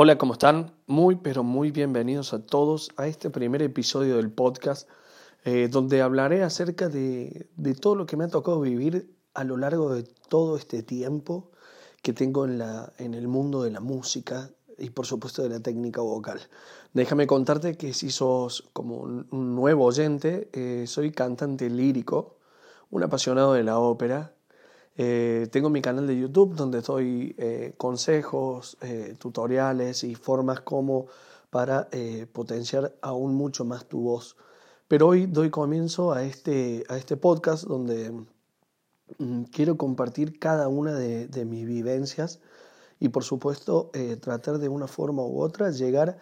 Hola, ¿cómo están? Muy, pero muy bienvenidos a todos a este primer episodio del podcast, eh, donde hablaré acerca de, todo lo que me ha tocado vivir a lo largo de todo este tiempo que tengo en, la, en el mundo de la música y por supuesto de la técnica vocal. Déjame contarte que si sos como un nuevo oyente, eh, soy cantante lírico, un apasionado de la ópera eh, tengo mi canal de YouTube donde doy eh, consejos, eh, tutoriales y formas como para potenciar aún mucho más tu voz. Pero hoy doy comienzo a este, a este podcast donde mm, quiero compartir cada una de, mis vivencias y por supuesto tratar de una forma u otra llegar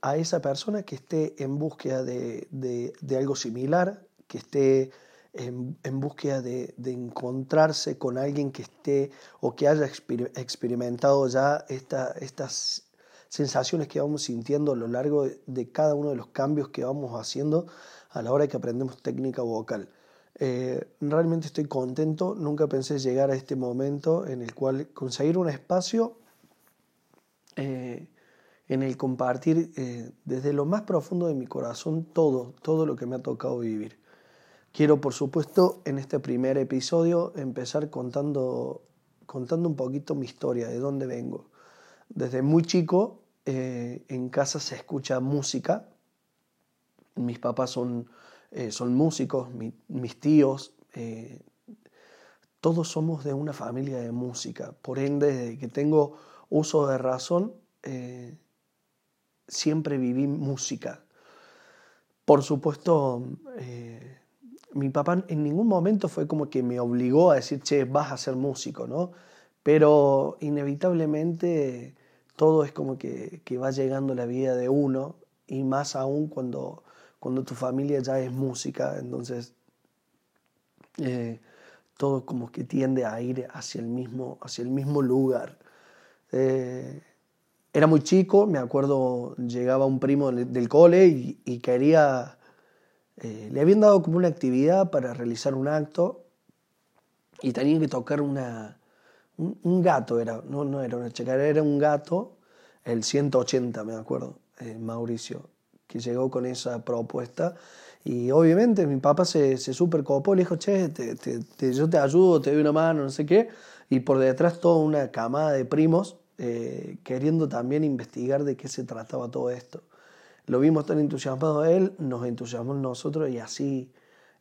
a esa persona que esté en búsqueda de, de algo similar, que esté en, búsqueda de, encontrarse con alguien que esté o que haya experimentado ya estas sensaciones que vamos sintiendo a lo largo de, cada uno de los cambios que vamos haciendo a la hora que aprendemos técnica vocal. Eh, realmente estoy contento, nunca pensé llegar a este momento en el cual conseguir un espacio eh, en el compartir eh, desde lo más profundo de mi corazón todo, todo lo que me ha tocado vivir. Quiero, por supuesto, en este primer episodio empezar contando, contando un poquito mi historia, de dónde vengo. Desde muy chico eh, en casa se escucha música. Mis papás son, eh, son músicos, mis tíos, eh, todos somos de una familia de música. Por ende, desde que tengo uso de razón, siempre viví música. Por supuesto, mi papá en ningún momento fue como que me obligó a decir, che, vas a ser músico, ¿no? Pero inevitablemente todo es como que, va llegando la vida de uno y más aún cuando, cuando tu familia ya es música, entonces eh, todo como que tiende a ir hacia el mismo, hacia el mismo lugar. Eh, era muy chico, me acuerdo, llegaba un primo del, cole y quería eh, le habían dado como una actividad para realizar un acto y tenían que tocar una, un, gato, era, no, no era una chacarera, era un gato, el 180 me acuerdo, eh, Mauricio, que llegó con esa propuesta. Y obviamente mi papá se, se super copó, le dijo, che, yo te ayudo, te doy una mano, no sé qué. Y por detrás toda una camada de primos eh, queriendo también investigar de qué se trataba todo esto lo vimos tan entusiasmado a él, nos entusiasmamos nosotros y así,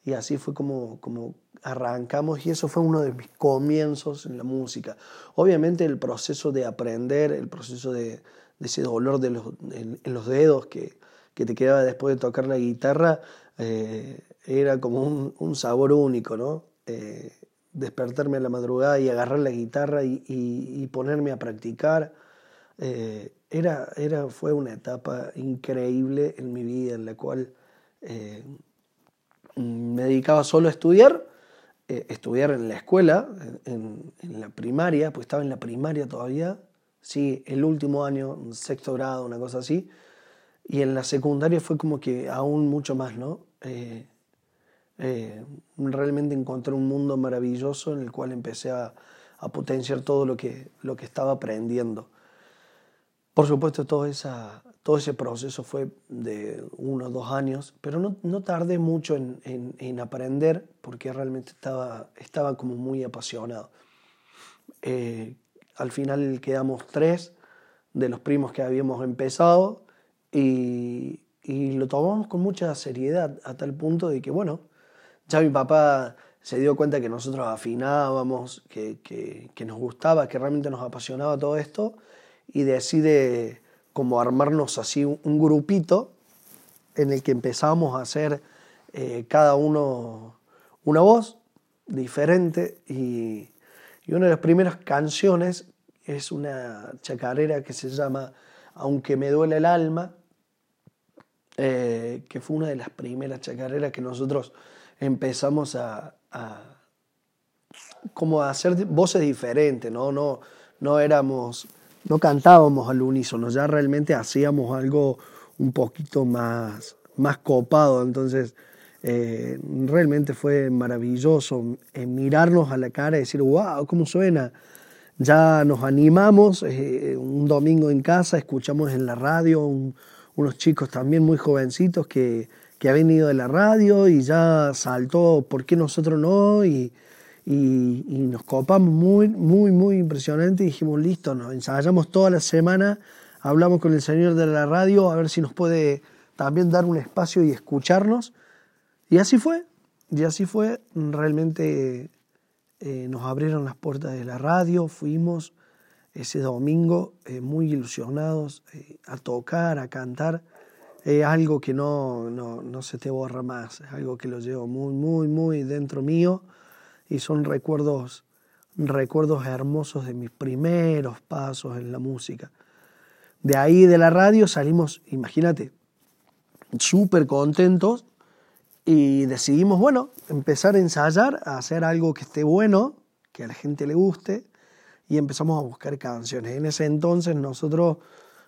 y así fue como, como arrancamos y eso fue uno de mis comienzos en la música. Obviamente el proceso de aprender, el proceso de, ese dolor de los, en, los dedos que, que, te quedaba después de tocar la guitarra, eh, era como un, sabor único, ¿no? Eh, despertarme a la madrugada y agarrar la guitarra y, ponerme a practicar. Eh, era, era, fue una etapa increíble en mi vida en la cual eh, me dedicaba solo a estudiar, eh, estudiar en la escuela, en, la primaria, pues estaba en la primaria todavía, sí, el último año, sexto grado, una cosa así, y en la secundaria fue como que aún mucho más, ¿no? Eh, realmente encontré un mundo maravilloso en el cual empecé a, a potenciar todo lo que, lo que estaba aprendiendo. Por supuesto, todo, esa, todo ese proceso fue de uno o dos años, pero no, no tardé mucho en, en, aprender porque realmente estaba, estaba como muy apasionado. Eh, al final quedamos tres de los primos que habíamos empezado y, y, lo tomamos con mucha seriedad a tal punto de que, bueno, ya mi papá se dio cuenta que nosotros afinábamos, que, que, que nos gustaba, que realmente nos apasionaba todo esto y decide como armarnos así un grupito en el que empezamos a hacer eh, cada uno una voz diferente y, una de las primeras canciones es una chacarera que se llama Aunque me duele el alma, eh, que fue una de las primeras chacareras que nosotros empezamos a, como a hacer voces diferentes, ¿no? No, no éramos no cantábamos al unísono, ya realmente hacíamos algo un poquito más, más copado. Entonces, eh, realmente fue maravilloso eh, mirarnos a la cara y decir, wow, ¿cómo suena? ya nos animamos, eh, un domingo en casa, escuchamos en la radio unos chicos también muy jovencitos que, que han venido de la radio y ya saltó, ¿por qué nosotros no? Y, y, nos copamos muy, muy, muy impresionante y dijimos, listo, nos ensayamos toda la semana, hablamos con el señor de la radio a ver si nos puede también dar un espacio y escucharnos. Y así fue, y así fue, realmente eh, nos abrieron las puertas de la radio, fuimos ese domingo eh, muy ilusionados eh, a tocar, a cantar. Es algo que no, no, no se te borra más, es algo que lo llevo muy, muy, muy dentro mío y son recuerdos, recuerdos hermosos de mis primeros pasos en la música. De ahí de la radio salimos, imagínate, súper contentos y decidimos, bueno, empezar a ensayar, a hacer algo que esté bueno, que a la gente le guste y empezamos a buscar canciones. En ese entonces nosotros,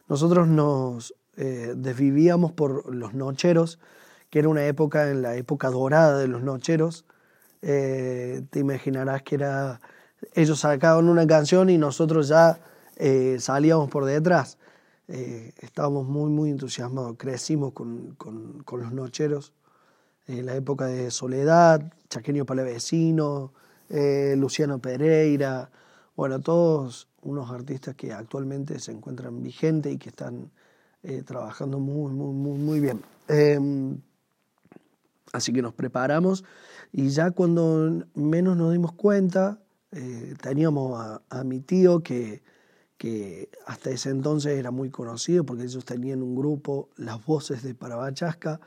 nosotros nos eh, desvivíamos por los nocheros, que era una época, en la época dorada de los nocheros, eh, te imaginarás que era, ellos sacaban una canción y nosotros ya eh, salíamos por detrás. Eh, estábamos muy, muy entusiasmados, crecimos con, con, los nocheros, en la época de Soledad, Chaqueño Palavecino, Luciano Pereira, bueno, todos unos artistas que actualmente se encuentran vigentes y que están trabajando muy, muy, muy, muy bien. Así que nos preparamos y ya cuando menos nos dimos cuenta, eh, teníamos a, mi tío que, que hasta ese entonces era muy conocido porque ellos tenían un grupo, Las Voces de Parabachasca,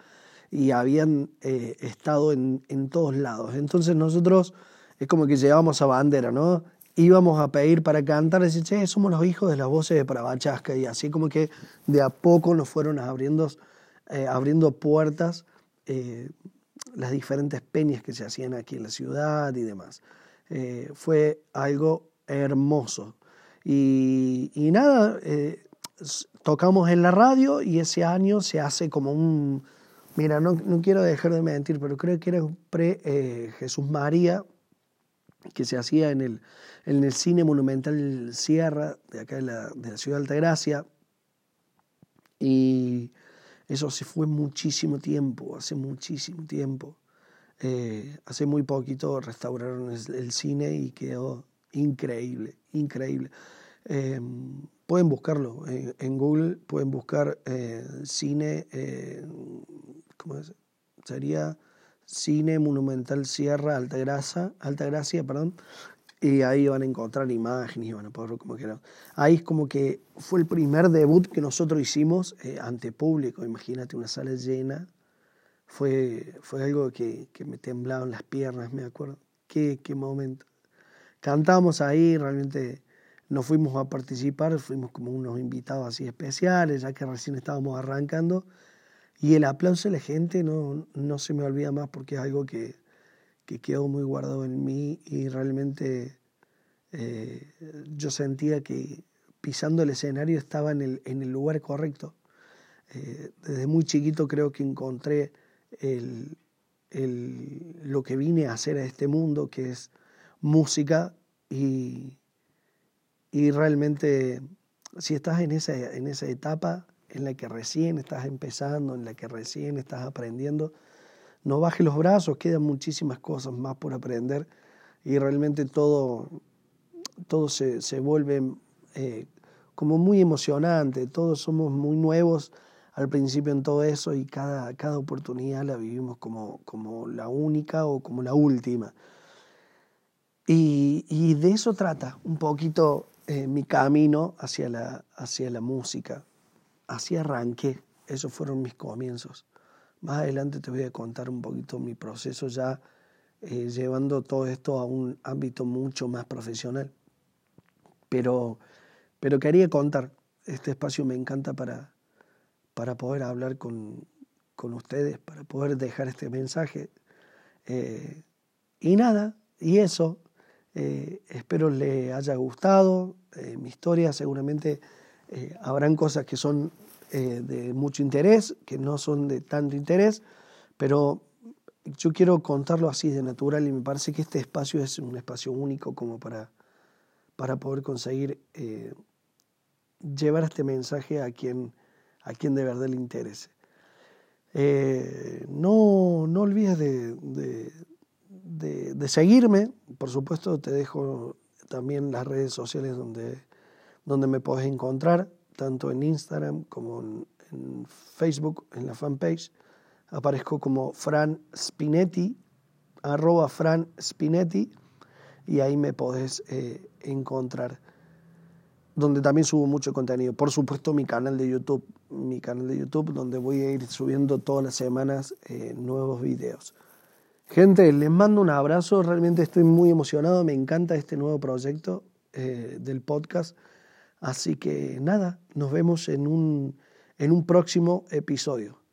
y habían eh, estado en, en, todos lados. Entonces nosotros es como que llevábamos a bandera, ¿no? Íbamos a pedir para cantar, decir, che, somos los hijos de las voces de Parabachasca, y así como que de a poco nos fueron abriendo, eh, abriendo puertas las diferentes peñas que se hacían aquí en la ciudad y demás. Eh, fue algo hermoso. Y, nada, eh, tocamos en la radio y ese año se hace como un... Mira, no, quiero dejar de mentir, pero creo que era un pre eh, María que se hacía en el, en el cine monumental Sierra, de acá de la, de la ciudad de Altagracia. Y eso se fue muchísimo tiempo, hace muchísimo tiempo. Eh, hace muy poquito restauraron el, cine y quedó increíble, increíble. Eh, pueden buscarlo en, Google, pueden buscar eh, cine, ¿cómo es? Sería Cine Monumental Sierra Altagracia, Altagracia, perdón, y ahí van a encontrar imágenes y van a poder ver como quieran. Ahí es como que fue el primer debut que nosotros hicimos eh, ante público. Imagínate una sala llena. Fue, fue algo que, que, me temblaban las piernas, me acuerdo. Qué, qué momento. Cantamos ahí, realmente no fuimos a participar, fuimos como unos invitados así especiales, ya que recién estábamos arrancando. Y el aplauso de la gente no, no se me olvida más porque es algo que, que quedó muy guardado en mí y realmente eh, yo sentía que pisando el escenario estaba en el, en el lugar correcto. Eh, desde muy chiquito creo que encontré el, el, lo que vine a hacer a este mundo, que es música, y, y realmente si estás en esa, en esa etapa en la que recién estás empezando, en la que recién estás aprendiendo, no baje los brazos, quedan muchísimas cosas más por aprender y realmente todo, todo se, se vuelve eh, como muy emocionante, todos somos muy nuevos al principio en todo eso y cada, cada oportunidad la vivimos como, como la única o como la última. Y, y de eso trata un poquito eh, mi camino hacia la, hacia la música. Así arranqué, esos fueron mis comienzos. Más adelante te voy a contar un poquito mi proceso ya eh, llevando todo esto a un ámbito mucho más profesional. Pero, pero quería contar, este espacio me encanta para, para poder hablar con, con ustedes, para poder dejar este mensaje. Eh, y nada, y eso, eh, espero le haya gustado mi historia, seguramente habrán cosas que son eh, de mucho interés, que no son de tanto interés, pero yo quiero contarlo así de natural y me parece que este espacio es un espacio único como para, para poder conseguir eh, llevar este mensaje a quien, a quien de verdad le interese. Eh, no, no olvides de, de, seguirme, por supuesto te dejo también las redes sociales donde, donde me podés encontrar, tanto en Instagram como en, Facebook, en la fanpage. Aparezco como Fran Spinetti, arroba Fran Spinetti, y ahí me podés eh, encontrar donde también subo mucho contenido. Por supuesto, mi canal de YouTube, mi canal de YouTube, donde voy a ir subiendo todas las semanas eh, nuevos videos. Gente, les mando un abrazo, realmente estoy muy emocionado, me encanta este nuevo proyecto eh, del podcast. Así que nada, nos vemos en un, en un próximo episodio.